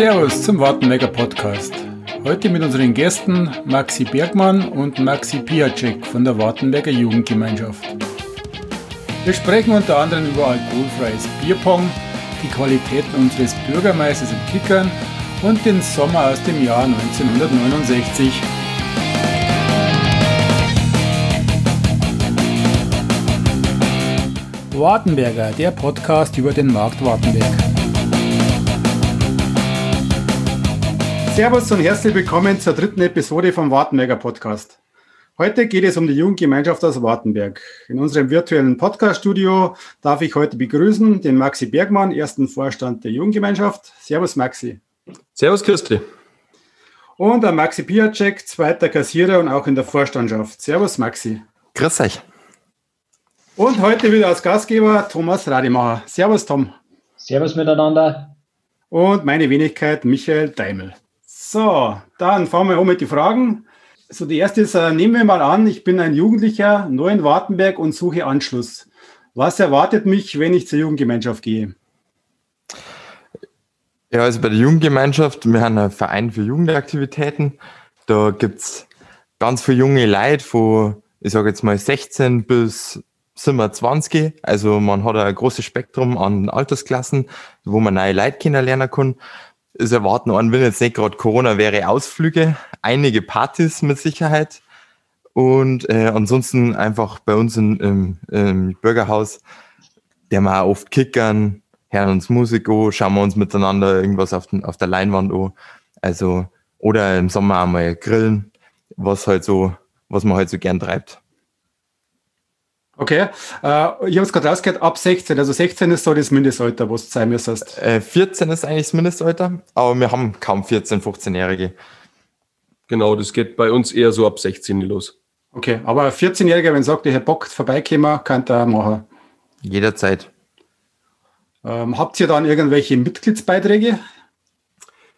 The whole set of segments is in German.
Servus zum Wartenberger Podcast. Heute mit unseren Gästen Maxi Bergmann und Maxi Piacek von der Wartenberger Jugendgemeinschaft. Wir sprechen unter anderem über alkoholfreies Bierpong, die Qualitäten unseres Bürgermeisters im Kickern und den Sommer aus dem Jahr 1969. Wartenberger, der Podcast über den Markt Wartenberg. Servus und herzlich willkommen zur dritten Episode vom Wartenberger Podcast. Heute geht es um die Jugendgemeinschaft aus Wartenberg. In unserem virtuellen Podcast-Studio darf ich heute begrüßen den Maxi Bergmann, ersten Vorstand der Jugendgemeinschaft. Servus Maxi. Servus Christi. Und der Maxi Piacek, zweiter Kassierer und auch in der Vorstandschaft. Servus Maxi. Grüß euch. Und heute wieder als Gastgeber Thomas Rademacher. Servus, Tom. Servus miteinander. Und meine Wenigkeit Michael Daimel. So, dann fangen wir an mit den Fragen. So, die erste ist, äh, nehmen wir mal an, ich bin ein Jugendlicher, neu in Wartenberg und suche Anschluss. Was erwartet mich, wenn ich zur Jugendgemeinschaft gehe? Ja, also bei der Jugendgemeinschaft, wir haben einen Verein für Jugendaktivitäten. Da gibt es ganz viele junge Leute von, ich sage jetzt mal 16 bis sind wir 20. Also man hat ein großes Spektrum an Altersklassen, wo man neue Leute kennenlernen kann. Es erwarten einen, wenn jetzt nicht gerade Corona wäre, Ausflüge, einige Partys mit Sicherheit. Und äh, ansonsten einfach bei uns in, im, im Bürgerhaus, der wir auch oft kickern, hören uns Musik an, schauen wir uns miteinander irgendwas auf, den, auf der Leinwand an. Also, oder im Sommer einmal grillen, was halt so, was man halt so gern treibt. Okay, äh, ich habe es gerade rausgehört, ab 16, also 16 ist so das Mindestalter, was du sein müsstest. Äh, 14 ist eigentlich das Mindestalter, aber wir haben kaum 14-, 15-Jährige. Genau, das geht bei uns eher so ab 16 los. Okay, aber ein 14-Jähriger, wenn sagt, ich hätte Bock vorbeikommen, kann er machen. Jederzeit. Ähm, habt ihr dann irgendwelche Mitgliedsbeiträge?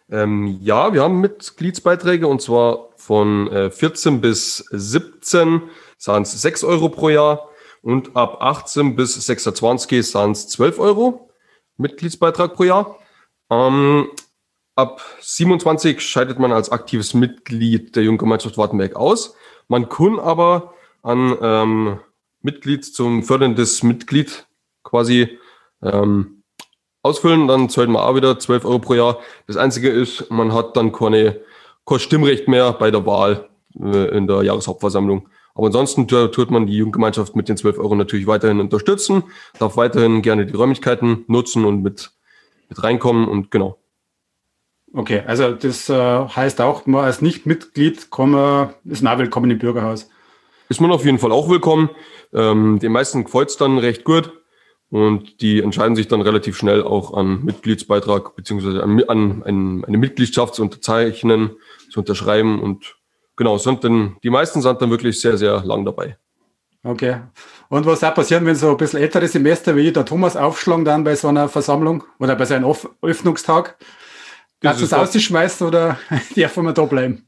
Ähm, ja, wir haben Mitgliedsbeiträge und zwar von äh, 14 bis 17 sind es 6 Euro pro Jahr und ab 18 bis 26 sind es 12 Euro Mitgliedsbeitrag pro Jahr. Ähm, ab 27 scheidet man als aktives Mitglied der Junggemeinschaft Wartenberg aus. Man kann aber an ähm, Mitglied zum förderndes Mitglied quasi ähm, ausfüllen, dann zahlt man auch wieder 12 Euro pro Jahr. Das Einzige ist, man hat dann keine, kein Stimmrecht mehr bei der Wahl äh, in der Jahreshauptversammlung. Aber ansonsten tut man die Jugendgemeinschaft mit den 12 Euro natürlich weiterhin unterstützen, darf weiterhin gerne die Räumlichkeiten nutzen und mit, mit reinkommen und genau. Okay, also das äh, heißt auch, man als Nichtmitglied komme, ist man willkommen im Bürgerhaus. Ist man auf jeden Fall auch willkommen. Ähm, den meisten gefällt es dann recht gut und die entscheiden sich dann relativ schnell auch an Mitgliedsbeitrag beziehungsweise an, an, an eine Mitgliedschaft zu unterzeichnen, zu unterschreiben und genau, sind dann, die meisten sind dann wirklich sehr, sehr lang dabei. Okay. Und was auch passiert, wenn so ein bisschen ältere Semester wie der Thomas aufschlagen dann bei so einer Versammlung oder bei so einem Öffnungstag? Kannst du es ausschmeißen oder darf man da bleiben?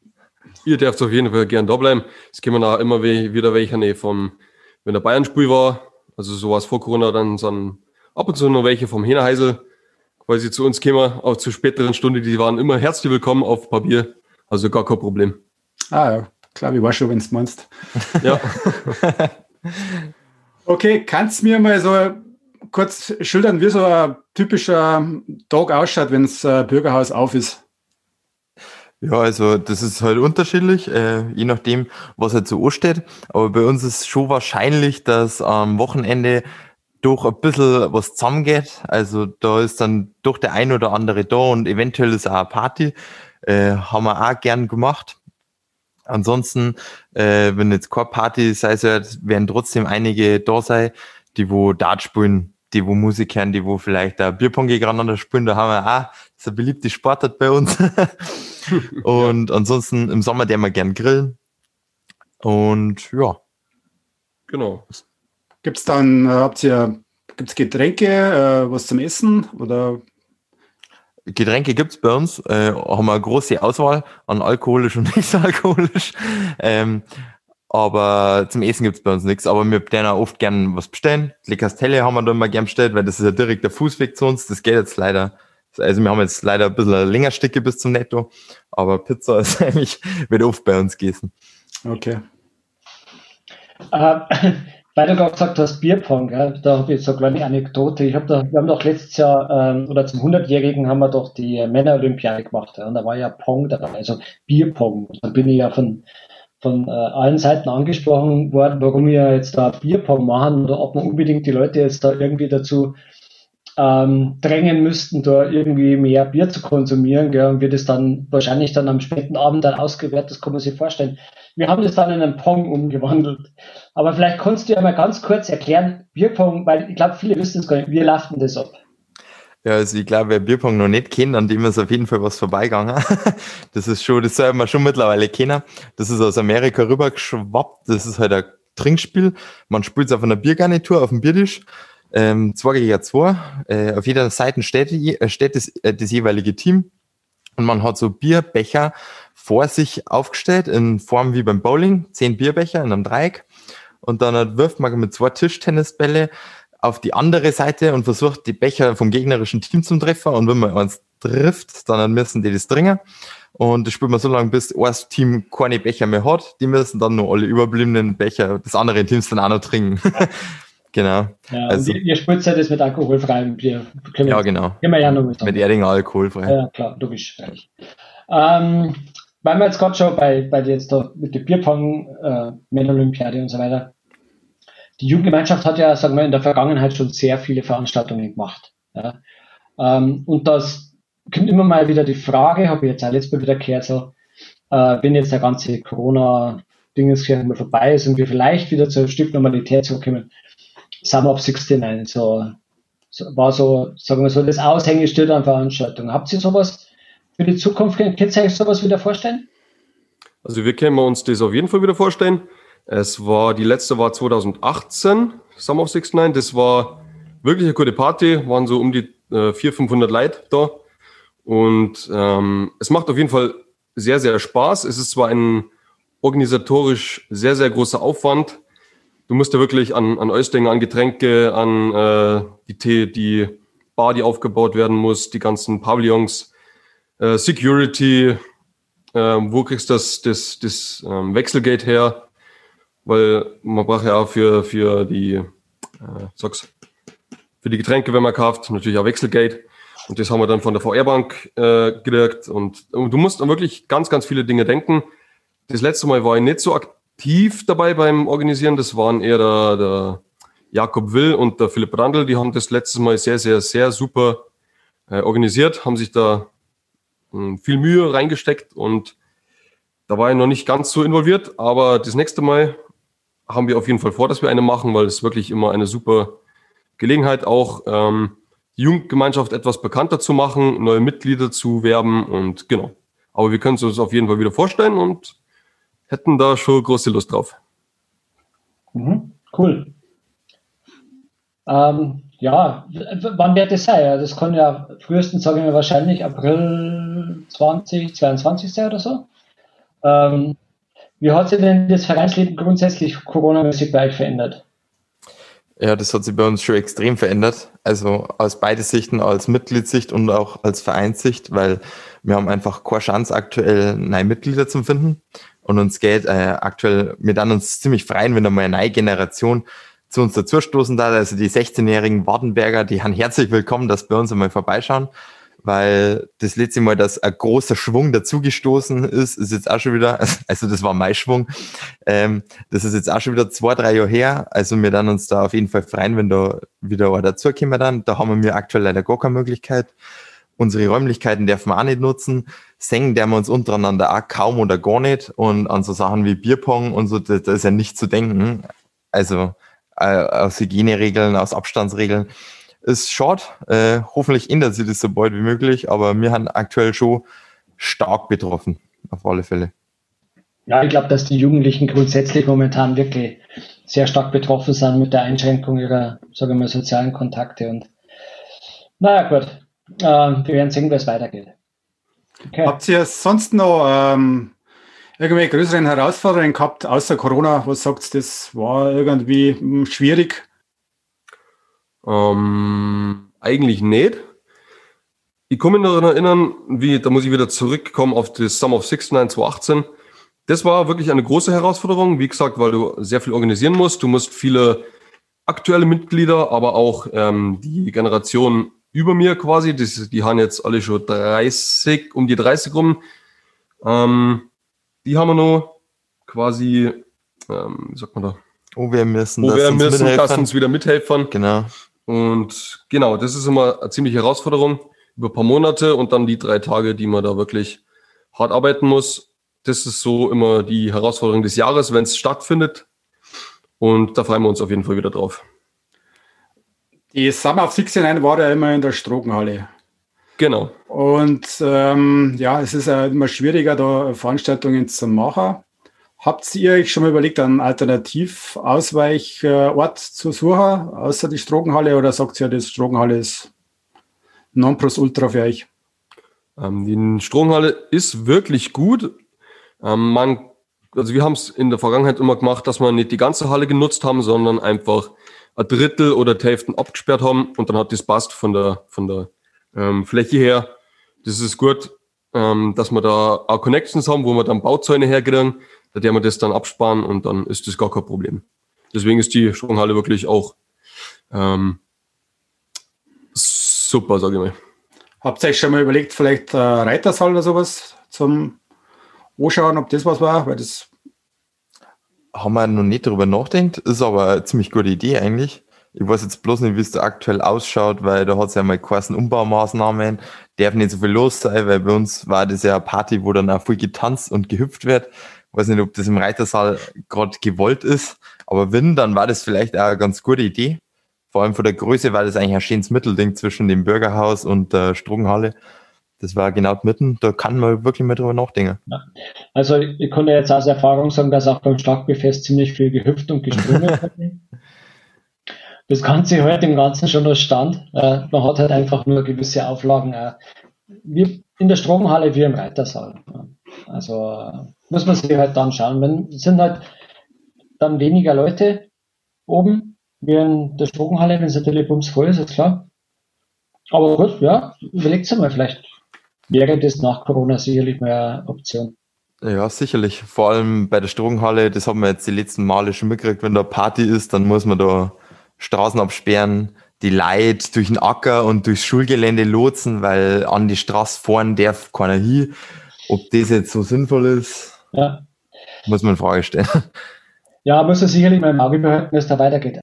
Ihr dürft auf jeden Fall gern da bleiben. Es kommen auch immer wieder welche nee, vom, wenn der Bayern-Spiel war, also sowas vor Corona, dann sind ab und zu noch welche vom Henerheisel quasi zu uns kämen, auch zur späteren Stunde, die waren immer herzlich willkommen auf Papier. Also gar kein Problem. Ah ja, klar, ich weiß schon, wenn du meinst. Ja. okay, kannst du mir mal so kurz schildern, wie so ein typischer Tag ausschaut, wenn das äh, Bürgerhaus auf ist? Ja, also das ist halt unterschiedlich, äh, je nachdem, was halt so ansteht. Aber bei uns ist schon wahrscheinlich, dass am Wochenende doch ein bisschen was zusammengeht. Also da ist dann doch der ein oder andere da und eventuell ist auch eine Party. Äh, haben wir auch gern gemacht. Ansonsten, äh, wenn jetzt keine Party sei, werden trotzdem einige da sein, die wo Dart spielen, die wo Musik hören, die wo vielleicht da Bierpong gegeneinander spielen, da haben wir auch, das ist eine beliebte Sportart bei uns. und ja. ansonsten im Sommer der wir gern grillen. Und ja. Genau. Gibt es dann, äh, habt ihr, gibt's Getränke, äh, was zum Essen oder Getränke gibt's bei uns, äh, haben wir eine große Auswahl an alkoholisch und nicht alkoholisch. Ähm, aber zum Essen gibt's bei uns nichts. Aber wir bestellen auch oft gern was bestellen. Lekastelle haben wir da immer gern bestellt, weil das ist ja direkt der Fußweg zu uns. Das geht jetzt leider Also wir haben jetzt leider ein bisschen länger Stücke bis zum Netto, aber Pizza ist eigentlich wird oft bei uns gegessen. Okay. Äh, weil du gerade gesagt hast, Bierpong, gell? da habe ich jetzt so eine kleine Anekdote. Ich hab da, wir haben doch letztes Jahr, ähm, oder zum 100-Jährigen haben wir doch die Männer-Olympiade gemacht. Ja? Und da war ja Pong dabei, also Bierpong. Da bin ich ja von, von äh, allen Seiten angesprochen worden, warum wir jetzt da Bierpong machen oder ob man unbedingt die Leute jetzt da irgendwie dazu ähm, drängen müssten, da irgendwie mehr Bier zu konsumieren, gell, und wird es dann wahrscheinlich dann am späten Abend dann ausgewertet, das kann man sich vorstellen. Wir haben das dann in einen Pong umgewandelt. Aber vielleicht kannst du ja mal ganz kurz erklären, Bierpong, weil ich glaube, viele wissen es gar nicht, wie läuft denn das ab? Ja, also ich glaube, wer Bierpong noch nicht kennt, an dem ist auf jeden Fall was vorbeigegangen. Das ist schon, das soll man schon mittlerweile kennen. Das ist aus Amerika rübergeschwappt. Das ist halt ein Trinkspiel. Man spielt es auf einer Biergarnitur, auf dem Biertisch. Ähm, 2 gegen 2. Äh, auf jeder Seite steht, äh, steht das, äh, das jeweilige Team. Und man hat so Bierbecher vor sich aufgestellt in Form wie beim Bowling, zehn Bierbecher in einem Dreieck und dann wirft man mit zwei Tischtennisbälle auf die andere Seite und versucht die Becher vom gegnerischen Team zu treffen und wenn man eins trifft, dann müssen die das dringen und das spielt man so lange, bis das Team keine Becher mehr hat. Die müssen dann nur alle überbliebenen Becher des anderen Teams dann auch noch trinken. genau. Ja, also, ihr, ihr spielt ja das mit alkoholfreiem Bier. ja, genau. Immer ja noch mit, mit Erdinger alkoholfrei. Ja, klar, logisch. Ähm, weil wir jetzt gerade schon bei, bei jetzt da mit der Bierpong, äh, Männerolympiade und so weiter. Die Jugendgemeinschaft hat ja, sagen wir, in der Vergangenheit schon sehr viele Veranstaltungen gemacht. Ja. Ähm, und das kommt immer mal wieder die Frage, habe ich jetzt auch letztes Mal wieder gehört, so, äh, wenn jetzt der ganze Corona-Dinges mal vorbei ist und wir vielleicht wieder zu einem Stück Normalität zurückkommen, Summer of 69, so, so, war so, sagen wir so, das Aushängeschild an Veranstaltungen. Habt ihr sowas für die Zukunft? Könnt ihr euch sowas wieder vorstellen? Also wir können uns das auf jeden Fall wieder vorstellen. Es war, die letzte war 2018, Summer of 69. Das war wirklich eine gute Party, waren so um die äh, 400, 500 Leute da. Und ähm, es macht auf jeden Fall sehr, sehr Spaß. Es ist zwar ein organisatorisch sehr, sehr großer Aufwand. Du musst ja wirklich an, an Äußlinge, an Getränke, an äh, die Tee, die Bar, die aufgebaut werden muss, die ganzen Pavillons, äh, Security, äh, wo kriegst du das, das, das ähm, Wechselgate her? Weil man braucht ja auch für, für die, äh, sag's, für die Getränke, wenn man kauft, natürlich auch Wechselgate. Und das haben wir dann von der VR-Bank äh, gekriegt. Und, und du musst an wirklich ganz, ganz viele Dinge denken. Das letzte Mal war ich nicht so aktiv dabei beim Organisieren. Das waren eher der, der Jakob Will und der Philipp Randl. Die haben das letztes Mal sehr, sehr, sehr super äh, organisiert, haben sich da hm, viel Mühe reingesteckt und da war ich noch nicht ganz so involviert, aber das nächste Mal haben wir auf jeden Fall vor, dass wir eine machen, weil es wirklich immer eine super Gelegenheit auch ähm, die Jugendgemeinschaft etwas bekannter zu machen, neue Mitglieder zu werben und genau. Aber wir können es uns auf jeden Fall wieder vorstellen und hätten da schon große Lust drauf. Mhm, cool. Ähm, ja, wann wird das sein? Das kann ja frühestens, sagen wir wahrscheinlich April 2022 sein oder so. Ähm, wie hat sich denn das Vereinsleben grundsätzlich Corona-mäßig bei euch verändert? Ja, das hat sich bei uns schon extrem verändert. Also aus beide Sichten, als Mitgliedssicht und auch als Vereinssicht, weil wir haben einfach keine Chance aktuell neue Mitglieder zu finden. Und uns geht äh, aktuell, wir dann uns ziemlich freuen, wenn einmal eine neue Generation zu uns dazustoßen da. Also die 16-jährigen Wartenberger, die haben herzlich willkommen, dass bei uns einmal vorbeischauen, weil das letzte Mal, dass ein großer Schwung dazugestoßen ist, ist jetzt auch schon wieder, also das war mein Schwung, ähm, das ist jetzt auch schon wieder zwei, drei Jahre her. Also wir dann uns da auf jeden Fall freuen, wenn da wieder einer dazukommen dann. Da haben wir aktuell leider gar keine Möglichkeit. Unsere Räumlichkeiten dürfen wir auch nicht nutzen. Singen der wir uns untereinander auch kaum oder gar nicht. Und an so Sachen wie Bierpong und so, da, ist ja nicht zu denken. Also äh, aus Hygieneregeln, aus Abstandsregeln. Ist schade. Äh, hoffentlich ändert sich das so bald wie möglich, aber wir haben aktuell schon stark betroffen, auf alle Fälle. Ja, ich glaube, dass die Jugendlichen grundsätzlich momentan wirklich sehr stark betroffen sind mit der Einschränkung ihrer, sagen wir mal, sozialen Kontakte. Und naja, gut, äh, wir werden sehen, wie es weitergeht. Okay. Habt ihr sonst noch ähm, irgendwelche größeren Herausforderungen gehabt, außer Corona? Was sagt ihr, das war irgendwie hm, schwierig? Ähm, eigentlich nicht. ich komme mich noch erinnern, wie, da muss ich wieder zurückkommen auf das Summer of 69 2018. Das war wirklich eine große Herausforderung, wie gesagt, weil du sehr viel organisieren musst. Du musst viele aktuelle Mitglieder, aber auch ähm, die Generation über mir quasi, die, die haben jetzt alle schon 30, um die 30 rum. Ähm, die haben wir noch quasi, ähm, wie sagt man da? Oh, wir müssen, Wo wir müssen, mithelfen. dass uns wieder mithelfen. Genau. Und genau, das ist immer eine ziemliche Herausforderung über ein paar Monate und dann die drei Tage, die man da wirklich hart arbeiten muss. Das ist so immer die Herausforderung des Jahres, wenn es stattfindet. Und da freuen wir uns auf jeden Fall wieder drauf. Die Summer of 69 war ja immer in der Strogenhalle. Genau. Und ähm, ja, es ist ja immer schwieriger, da Veranstaltungen zu machen. Habt ihr euch schon mal überlegt, einen Alternativausweichort zu suchen, außer die Strogenhalle, oder sagt ihr, das Strogenhalle ist Nonplusultra für euch? Ähm, die Stromhalle ist wirklich gut. Ähm, man, also wir haben es in der Vergangenheit immer gemacht, dass wir nicht die ganze Halle genutzt haben, sondern einfach ein Drittel oder die Hälften abgesperrt haben und dann hat das passt von der, von der ähm, Fläche her. Das ist gut, ähm, dass wir da auch Connections haben, wo wir dann Bauzäune herkriegen, da werden wir das dann absparen und dann ist das gar kein Problem. Deswegen ist die Stromhalle wirklich auch ähm, super, sage ich mal. Habt ihr euch schon mal überlegt, vielleicht äh, Reitersaal oder sowas zum Anschauen, ob das was war? Weil das Haben wir noch nicht darüber nachgedacht, ist aber eine ziemlich gute Idee eigentlich. Ich weiß jetzt bloß nicht, wie es da aktuell ausschaut, weil da hat es ja mal geheißen Umbaumaßnahmen, darf nicht so viel los sein, weil bei uns war das ja eine Party, wo dann auch viel getanzt und gehüpft wird. Ich weiß nicht, ob das im Reitersaal gerade gewollt ist, aber wenn, dann war das vielleicht auch eine ganz gute Idee. Vor allem von der Größe war das eigentlich ein schönes Mittelding zwischen dem Bürgerhaus und der Strogenhalle. Das war genau mitten, da kann man wirklich mal drüber nachdenken. Also ich konnte jetzt aus Erfahrung sagen, dass auch beim Schlagbefest ziemlich viel gehüpft und gesprungen wird. Das Ganze halt im Ganzen schon noch stand. Äh, man hat halt einfach nur gewisse Auflagen, äh, wie in der Stromhalle wie im Reitersaal. Also äh, muss man sich halt dann schauen. Wenn sind halt dann weniger Leute oben wie in der Strogenhalle, wenn es natürlich bums voll ist, ist klar. Aber gut, ja, überlegt mal, vielleicht wäre das nach Corona sicherlich mal eine Option. Ja, sicherlich. Vor allem bei der Strogenhalle, das haben wir jetzt die letzten Male schon mitgekriegt, wenn da Party ist, dann muss man da Straßen absperren, die Leute durch den Acker und durchs Schulgelände lotsen, weil an die Straße fahren darf keiner hin. Ob das jetzt so sinnvoll ist, Ja, muss man in Frage stellen. ja muss man sicherlich mal im Auge behalten, wie es da weitergeht.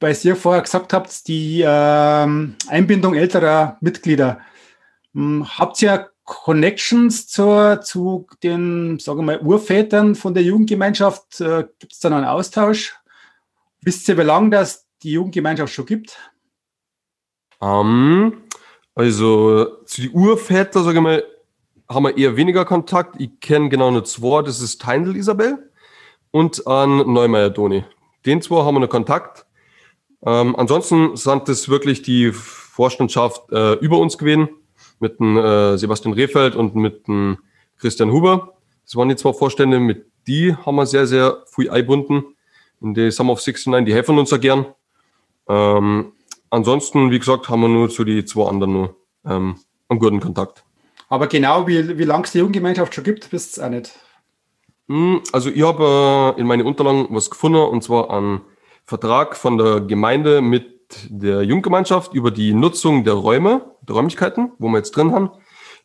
weil ihr vorher gesagt habt, die ähm, Einbindung älterer Mitglieder. Hm, habt ihr Connections zur, zu den, sagen wir mal, Urvätern von der Jugendgemeinschaft? Äh, gibt es da noch einen Austausch? Wisst ihr, wie lange das die Jugendgemeinschaft schon gibt? Ähm, also zu die Urväter, sage ich mal, haben wir eher weniger Kontakt. Ich kenne genau nur zwei, das ist Teindl Isabel und an Neumeier Doni. Den zwei haben wir noch Kontakt. Ähm, ansonsten sind das wirklich die Vorstandschaft äh, über uns gewesen, mit dem äh, Sebastian Rehfeld und mit dem Christian Huber. Das waren die zwei Vorstände, mit die haben wir sehr, sehr viel eingebunden. In die Summer of 69, die helfen uns ja gern. Ähm, ansonsten, wie gesagt, haben wir nur zu die zwei anderen nur ähm, einen guten Kontakt. Aber genau wie, wie lange es die Jugendgemeinschaft schon gibt, wisst ihr auch nicht. Hm, Also ich habe äh, in meine Unterlagen was gefunden, und zwar einen Vertrag von der Gemeinde mit der Jugendgemeinschaft über die Nutzung der Räume, der Räumlichkeiten, wo wir jetzt drin haben.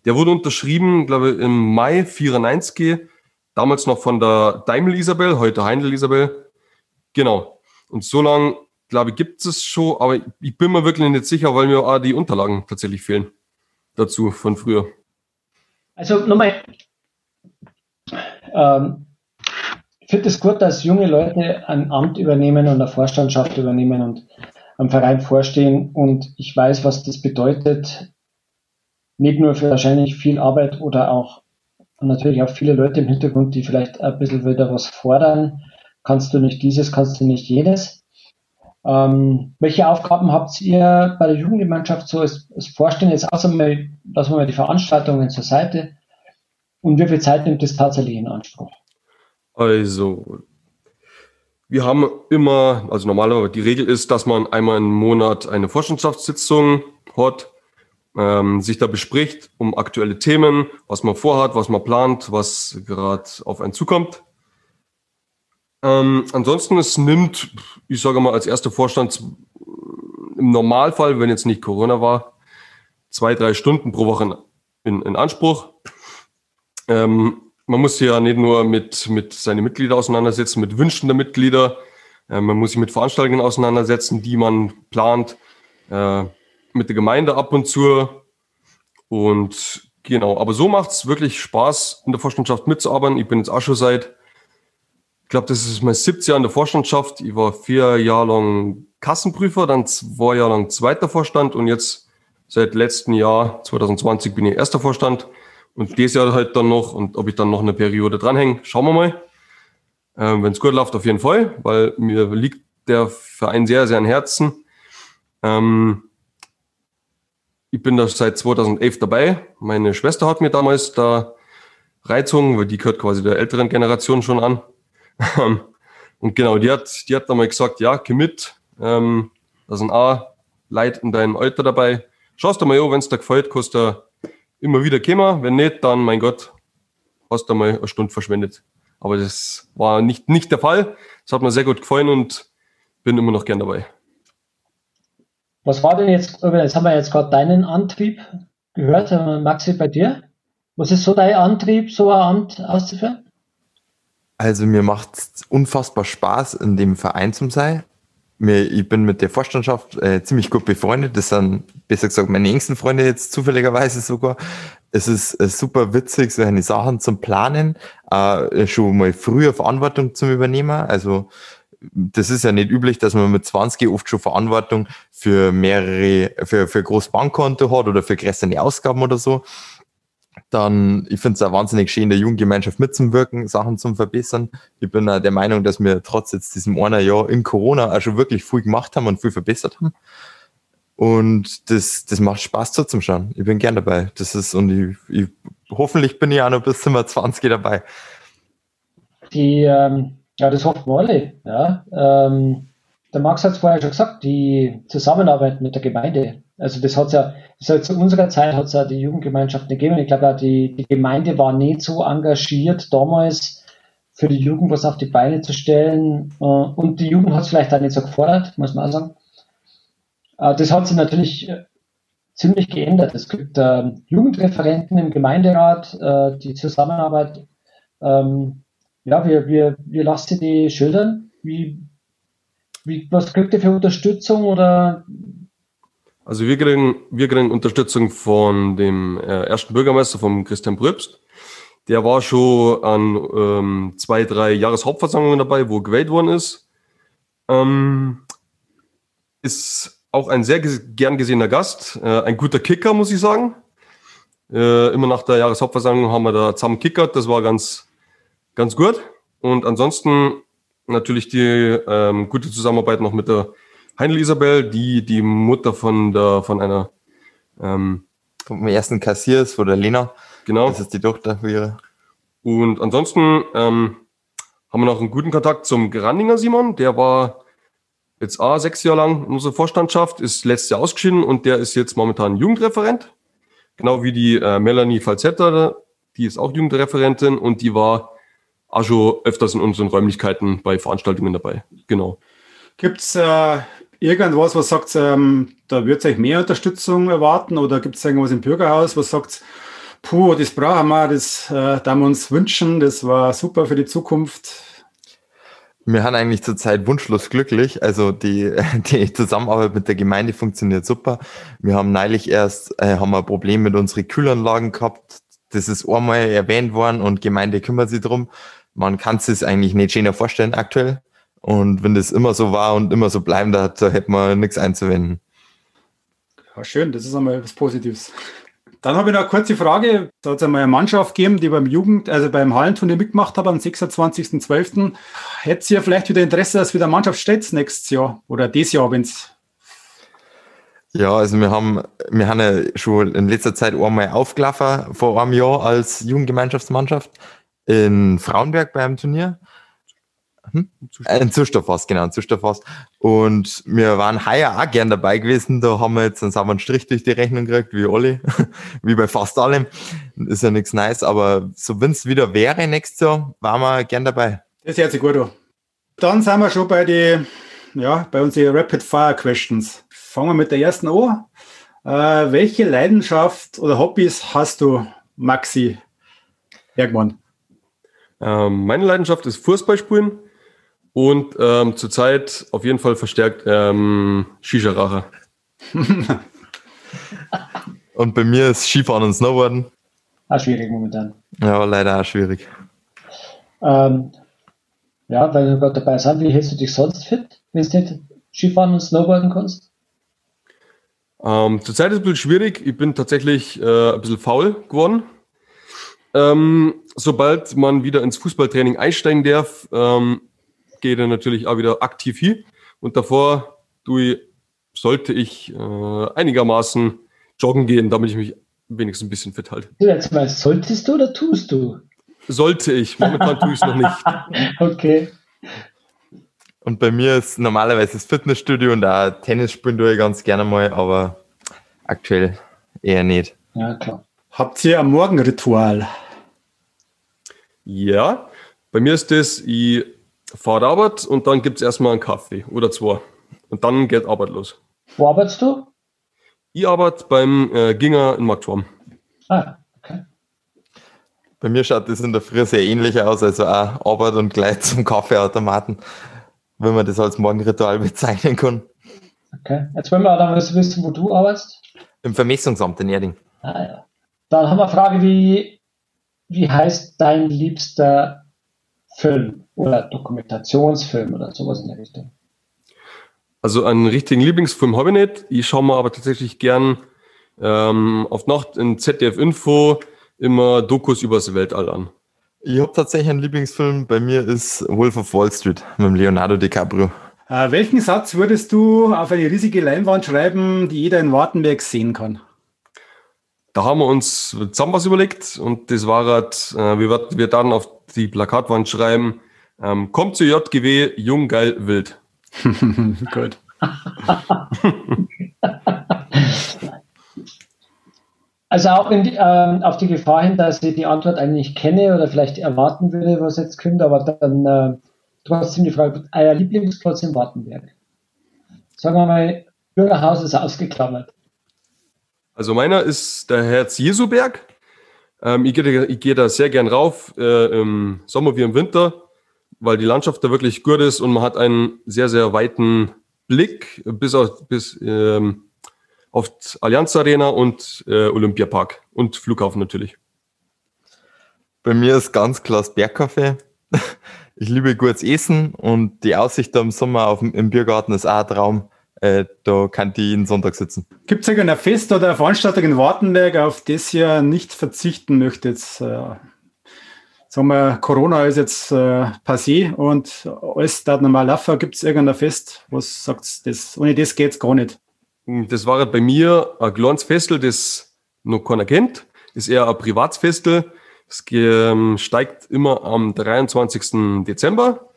Der wurde unterschrieben, glaube ich, im Mai 94, damals noch von der Daimel Isabel, heute Heindl Isabel. Genau. Und so lange, glaube ich, gibt es schon, aber ich bin mir wirklich nicht sicher, weil mir auch die Unterlagen tatsächlich fehlen dazu von früher. Also nochmal, ähm, ich finde es gut, dass junge Leute ein Amt übernehmen und eine Vorstandschaft übernehmen und am Verein vorstehen. Und ich weiß, was das bedeutet. Nicht nur für wahrscheinlich viel Arbeit oder auch natürlich auch viele Leute im Hintergrund, die vielleicht ein bisschen wieder was fordern. Kannst du nicht dieses, kannst du nicht jenes. Ähm, welche Aufgaben habt ihr bei der Jugendgemeinschaft so als, als Vorstehen? Jetzt außer mal, lassen wir mal die Veranstaltungen zur Seite. Und wie viel Zeit nimmt das tatsächlich in Anspruch? Also, wir haben immer, also normalerweise die Regel ist, dass man einmal im Monat eine Vorstandschaftssitzung hat. ähm, sich da bespricht um aktuelle Themen, was man vorhat, was man plant, was gerade auf einen zukommt. Ähm, ansonsten, es nimmt, ich sage mal, als erster Vorstand im Normalfall, wenn jetzt nicht Corona war, zwei, drei Stunden pro Woche in, in Anspruch. Ähm, man muss sich ja nicht nur mit, mit seinen Mitgliedern auseinandersetzen, mit Wünschen der Mitglieder. Äh, man muss sich mit Veranstaltungen auseinandersetzen, die man plant, äh, mit der Gemeinde ab und zu. Und genau, aber so macht es wirklich Spaß, in der Vorstandschaft mitzuarbeiten. Ich bin jetzt auch schon seit, ich glaube, das ist mein 17 Jahr in der Vorstandschaft. Ich war vier Jahre lang Kassenprüfer, dann zwei Jahre lang zweiter Vorstand und jetzt seit letztem Jahr, 2020, bin ich erster Vorstand. Und dieses Jahr halt dann noch, und ob ich dann noch eine Periode dranhänge, schauen wir mal. Ähm, Wenn es gut läuft, auf jeden Fall, weil mir liegt der Verein sehr, sehr an Herzen. Ähm, ich bin da seit 2011 dabei. Meine Schwester hat mir damals da Reizung, weil die gehört quasi der älteren Generation schon an. und genau, die hat, die hat damals gesagt, ja, komm mit. Ähm, da sind auch Leute in deinem Alter dabei. Schaust du mal an, wenn es dir gefällt, du immer wieder kommen. Wenn nicht, dann, mein Gott, hast du mal eine Stunde verschwendet. Aber das war nicht, nicht der Fall. Das hat mir sehr gut gefallen und bin immer noch gern dabei. Was war denn jetzt, jetzt haben wir jetzt gerade deinen Antrieb gehört, Maxi, bei dir? Was ist so dein Antrieb, so ein Amt auszuführen? Also mir macht es unfassbar Spaß, in dem Verein zu sein mir, ich bin mit der Vorstandschaft äh, ziemlich gut befreundet. Das sind, besser gesagt, meine engsten Freunde jetzt zufälligerweise sogar. Es ist äh, super witzig, so eine Sachen zum Planen, äh, schon mal früher Verantwortung zum Übernehmen. Also das ist ja nicht üblich, dass man mit 20 oft schon Verantwortung für mehrere, für, für Großbankkonto hat oder für größere Ausgaben oder so dann, ich finde es auch wahnsinnig schön, der Jugendgemeinschaft mitzuwirken, Sachen zu verbessern. Ich bin der Meinung, dass wir trotz jetzt diesem einen Jahr in Corona auch schon wirklich viel gemacht haben und viel verbessert haben. Und das, das macht Spaß zuzuschauen. Ich bin gern dabei. Das ist, und ich, ich, hoffentlich bin ich auch noch bis zum 20 dabei. Die, ähm, ja, das hoffen wir alle. Ja. Ähm, der Max hat es vorher schon gesagt, die Zusammenarbeit mit der Gemeinde also das hat ja, das hat zu unserer Zeit hat es ja die Jugendgemeinschaft nicht gegeben. Ich glaube, die, die Gemeinde war nicht so engagiert damals für die Jugend was auf die Beine zu stellen. Äh, und die Jugend hat es vielleicht auch nicht so gefordert, muss man auch sagen. Äh, das hat sich natürlich äh, ziemlich geändert. Es gibt äh, Jugendreferenten im Gemeinderat, die Zusammenarbeit. Ähm, ja, wir, wir, wir lassen die schildern. Wie, wie, was kriegt ihr für Unterstützung oder also wir kriegen, wir kriegen Unterstützung von dem äh, ersten Bürgermeister, von Christian Bröbst. Der war schon an ähm, zwei, drei Jahreshauptversammlungen dabei, wo gewählt worden ist. Ähm, ist auch ein sehr gern gesehener Gast, äh, ein guter Kicker, muss ich sagen. Äh, immer nach der Jahreshauptversammlung haben wir da zusammen kickert, das war ganz, ganz gut. Und ansonsten natürlich die ähm, gute Zusammenarbeit noch mit der Heinl Isabel, die die Mutter von der von einer ähm, vom ersten Kassiers von der Lena. Genau. Das ist die Tochter für ihre. Und ansonsten ähm, haben wir noch einen guten Kontakt zum Grandinger Simon. Der war jetzt auch sechs Jahre lang in unserer Vorstandschaft, ist letztes Jahr ausgeschieden und der ist jetzt momentan Jugendreferent. Genau wie die äh, Melanie Falzetta, die ist auch Jugendreferentin und die war auch schon öfters in unseren Räumlichkeiten bei Veranstaltungen dabei. Genau. Gibt es äh, irgendwas, was sagt, ähm, da wird euch mehr Unterstützung erwarten oder gibt es irgendwas im Bürgerhaus, was sagt, puh, das brauchen wir, das äh, da wir uns wünschen, das war super für die Zukunft? Wir haben eigentlich zurzeit wunschlos glücklich. Also die, die Zusammenarbeit mit der Gemeinde funktioniert super. Wir haben neulich erst äh, haben wir ein Problem mit unseren Kühlanlagen gehabt. Das ist einmal erwähnt worden und Gemeinde kümmert sich drum. Man kann es sich eigentlich nicht schöner vorstellen aktuell. Und wenn das immer so war und immer so bleiben da, da hätte man nichts einzuwenden. Ja, schön, das ist einmal was Positives. Dann habe ich noch eine kurze Frage. Da hat es einmal eine Mannschaft gegeben, die beim Jugend, also beim Hallenturnier mitgemacht hat am 26.12. Hättet ihr vielleicht wieder Interesse, dass wieder eine Mannschaft steht nächstes Jahr oder dieses Jahr, wenn es ja, also wir haben, wir haben ja schon in letzter Zeit einmal aufgelaufen vor einem Jahr als Jugendgemeinschaftsmannschaft in Frauenberg beim Turnier. Hm? Ein Zustoffhaus, genau, ein Zustoffhaus. Und wir waren heuer auch gern dabei gewesen. Da haben wir jetzt einen sauberen Strich durch die Rechnung gekriegt, wie alle, wie bei fast allem. Ist ja nichts nice, aber so wenn es wieder wäre nächstes Jahr, waren wir gern dabei. Das hört sich gut an. Dann sind wir schon bei die, ja, bei unseren Rapid Fire Questions. Fangen wir mit der ersten an. Äh, welche Leidenschaft oder Hobbys hast du, Maxi Bergmann? Ähm, meine Leidenschaft ist Fußballspielen und ähm, zurzeit auf jeden Fall verstärkt ähm, Shisha-Rache. und bei mir ist Skifahren und Snowboarden. Auch schwierig momentan. Ja, leider auch schwierig. Ähm, ja, weil wir gerade dabei sind, wie hältst du dich sonst fit, wenn du nicht Skifahren und Snowboarden kannst? Ähm, zurzeit ist es ein bisschen schwierig. Ich bin tatsächlich äh, ein bisschen faul geworden. Ähm, sobald man wieder ins Fußballtraining einsteigen darf, ähm, geht er natürlich auch wieder aktiv hin. Und davor ich, sollte ich äh, einigermaßen joggen gehen, damit ich mich wenigstens ein bisschen fit halte. Jetzt mal, solltest du oder tust du? Sollte ich. Momentan tue ich es noch nicht. okay. Und bei mir ist normalerweise das Fitnessstudio und auch Tennis spielen tue ich ganz gerne mal, aber aktuell eher nicht. Ja, klar. Habt ihr ein Morgenritual? Ja, bei mir ist das, ich fahre Arbeit und dann gibt es erstmal einen Kaffee oder zwei. Und dann geht Arbeit los. Wo arbeitest du? Ich arbeite beim äh, Ginger in Marktform. Ah, okay. Bei mir schaut das in der Früh sehr ähnlich aus, also auch Arbeit und gleich zum Kaffeeautomaten, wenn man das als Morgenritual bezeichnen kann. Okay, jetzt wollen wir dann wissen, wo du arbeitest. Im Vermessungsamt in Erding. Ah ja. Dann haben wir eine Frage, wie wie heißt dein liebster Film oder Dokumentationsfilm oder sowas in der Richtung? Also einen richtigen Lieblingsfilm habe ich nicht. Ich schaue mir aber tatsächlich gern ähm, auf Nacht in ZDF Info immer Dokus übers Weltall an. Ich habe tatsächlich einen Lieblingsfilm. Bei mir ist Wolf of Wall Street mit Leonardo DiCaprio. Äh, welchen Satz würdest du auf eine riesige Leinwand schreiben, die jeder in Wartenberg sehen kann? Da haben wir uns zusammen was überlegt und das war halt, äh, wir werden wir dann auf die Plakatwand schreiben, ähm, kommt zu JGW, jung, geil, wild. Gut. Also auch die, ähm, auf die Gefahr hin, dass ich die Antwort eigentlich kenne oder vielleicht erwarten würde, was jetzt kommt, aber dann äh, trotzdem die Frage, euer Lieblingsplatz in Wartenberg? Sagen wir mal, Bürgerhaus ist ausgeklammert. Also meiner ist der Herz-Jesu-Berg. Ähm, ich gehe geh da sehr gern rauf, äh, im Sommer wie im Winter, weil die Landschaft da wirklich gut ist und man hat einen sehr, sehr weiten Blick bis auf, bis, ähm, auf Allianz Arena und äh, Olympiapark und Flughafen natürlich. Bei mir ist ganz klar das Bergkaffee. Ich liebe gutes Essen und die Aussicht da im Sommer auf, im Biergarten ist auch ein Traum. Äh, da kann die jeden Sonntag sitzen. Gibt es irgendein Fest oder eine Veranstaltung in Wartenberg, auf das ihr nicht verzichten möchtet? Äh, sagen wir, Corona ist jetzt äh, passé und alles da normal laufen. Gibt es irgendein Fest, was sagt, das, ohne das geht es gar nicht? Das war bei mir ein kleines Festel, das noch keiner kennt. Das ist eher ein Privatsfestel. Es ähm, steigt immer am 23. Dezember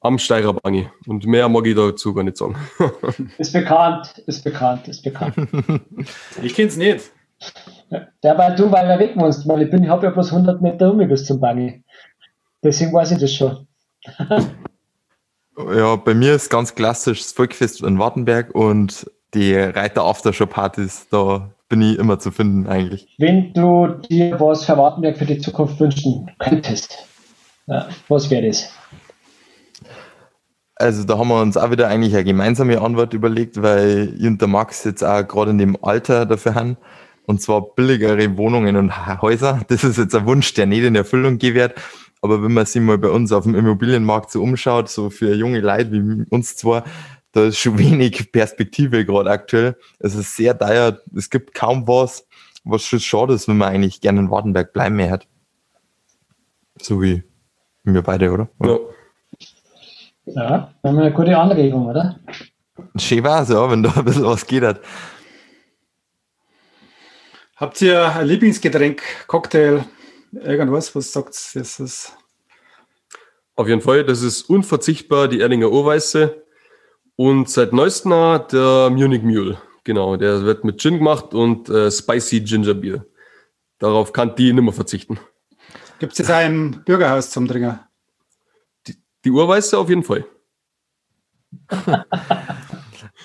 am Steigerbangi. Und mehr mag ich dazu gar nicht sagen. ist bekannt, ist bekannt, ist bekannt. ich kenne es nicht. Der war du, weil er weg musst, weil ich bin, ich habe ja bloß 100 Meter um bis zum Bangi. Deswegen weiß ich das schon. ja, bei mir ist ganz klassisch das Volkfest in Wartenberg und die Reiter Aftershow Partys, da bin ich immer zu finden eigentlich. Wenn du dir was für Wartenberg für die Zukunft wünschen könntest, ja, was wäre das? Also da haben wir uns auch wieder eigentlich eine gemeinsame Antwort überlegt, weil ich und der Max jetzt auch gerade in dem Alter dafür haben. Und zwar billigere Wohnungen und Häuser. Das ist jetzt ein Wunsch, der nicht in Erfüllung wird. Aber wenn man sich mal bei uns auf dem Immobilienmarkt so umschaut, so für junge Leute wie uns zwar, da ist schon wenig Perspektive gerade aktuell. Es ist sehr teuer. Es gibt kaum was, was schon schade ist, wenn man eigentlich gerne in Wartenberg bleiben mehr hat. So wie wir beide, oder? Ja. Ja, wir haben eine gute Anregung, oder? Schön war es, ja, wenn da ein bisschen was geht hat. Habt ihr ein Lieblingsgetränk, Cocktail, irgendwas, was sagt das ist? Auf jeden Fall, das ist unverzichtbar, die Erdinger Urweiße. Und seit neuestem der Munich Mule. Genau, der wird mit Gin gemacht und äh, Spicy Ginger Beer. Darauf kann die nicht mehr verzichten. Gibt es jetzt auch im Bürgerhaus zum Trinken? Die, die Urweiße auf jeden Fall.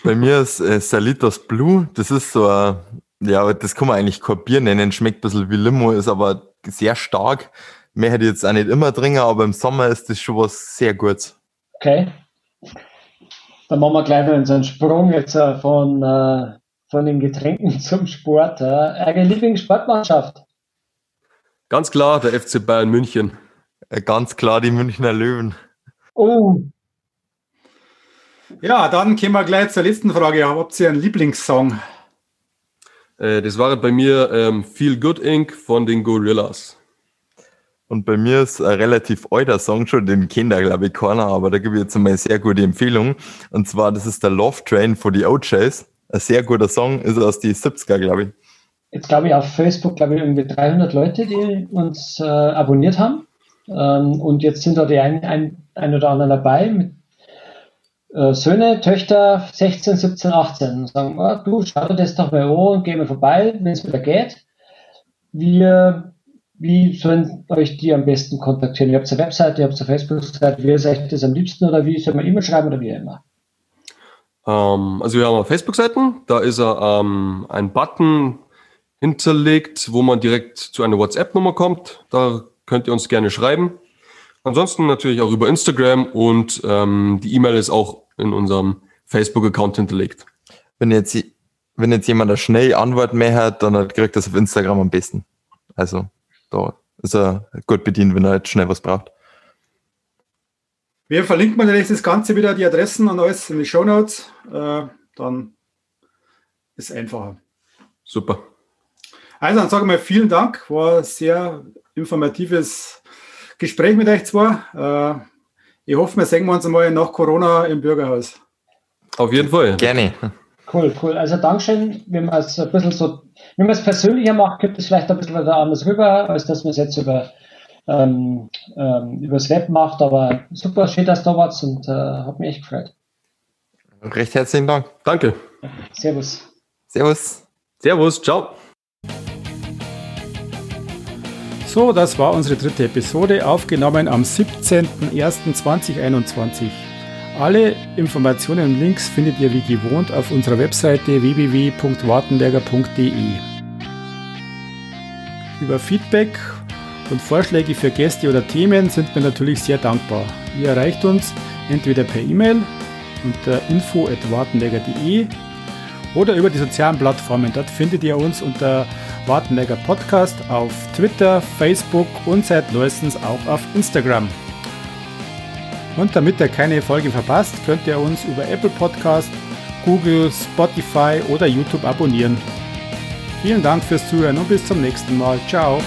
Bei mir ist äh, Salitas Blue. Das ist so ein, ja, das kann man eigentlich kein Bier nennen. Schmeckt ein bisschen wie Limo, ist aber sehr stark. Mehr hätte ich jetzt auch nicht immer trinken, aber im Sommer ist das schon was sehr Gutes. Okay. Dann machen wir gleich noch so einen Sprung jetzt äh, von, äh, von den Getränken zum Sport. Äh. Eure Lieblingssportmannschaft? Ganz klar, der FC Bayern München. Ganz klar die Münchner Löwen. Oh, Ja, dann kommen wir gleich zur letzten Frage. Habt ihr einen Lieblingssong? Äh, das war bei mir ähm, Feel Good Inc. von den Gorillas. Und bei mir ist ein relativ alter Song schon, den kennt er, glaube ich, keiner, aber da gebe ich jetzt mal eine sehr gute Empfehlung. Und zwar, das ist der Love Train von die OJs. Ein sehr guter Song, ist aus die 70er, glaube ich. jetzt glaube ich auf Facebook, glaube ich, irgendwie 300 Leute, die uns äh, abonniert haben. Ähm, und jetzt sind da die ein, ein, ein oder anderen dabei mit äh, Söhne, Töchter 16, 17, 18 und sagen, ah, du, schau dir das doch mal an und geh mal vorbei, wenn es wieder geht. Wir, wie sollen euch die am besten kontaktieren? Ihr habt eine Webseite, ihr habt eine Facebook-Seite, wie ist euch das am liebsten oder wie soll man E-Mail schreiben oder wie immer? Ähm, also wir haben Facebook-Seiten, da ist ähm, ein Button hinterlegt, wo man direkt zu einer WhatsApp-Nummer kommt. Da könnt ihr uns gerne schreiben. Ansonsten natürlich auch über Instagram und ähm, die E-Mail ist auch in unserem Facebook-Account hinterlegt. Wenn jetzt, wenn jetzt jemand eine schnelle Antwort mehr hat, dann kriegt er das auf Instagram am besten. Also, da ist er gut bedient, wenn er jetzt schnell was braucht. Wir verlinken natürlich das Ganze wieder, die Adressen und alles in die Show Notes. Äh, dann ist es einfacher. Super. Also, dann sage ich mal vielen Dank. War ein sehr informatives Gespräch mit euch zwei. Äh, ich hoffe, wir sehen uns einmal nach Corona im Bürgerhaus. Auf jeden Fall. Gerne. Cool, cool. Also Dankeschön. Wenn man es ein bisschen so, wenn man es persönlicher macht, gibt es vielleicht ein bisschen wieder anders rüber, als dass man es jetzt über ähm, ähm, übers Web macht. Aber super, schön, dass du da warst und äh, hat mich echt gefreut. Recht herzlichen Dank. Danke. Servus. Servus. Servus, ciao. So, das war unsere dritte Episode, aufgenommen am 17.01.2021. Alle Informationen und Links findet ihr wie gewohnt auf unserer Webseite www.wartenberger.de. Über Feedback und Vorschläge für Gäste oder Themen sind wir natürlich sehr dankbar. Ihr erreicht uns entweder per E-Mail unter info.wartenberger.de oder über die sozialen Plattformen. Dort findet ihr uns unter Wartenberger Podcast auf Twitter, Facebook und seit neuestens auch auf Instagram. Und damit ihr keine Folge verpasst, könnt ihr uns über Apple Podcast, Google, Spotify oder YouTube abonnieren. Vielen Dank fürs Zuhören und bis zum nächsten Mal. Ciao.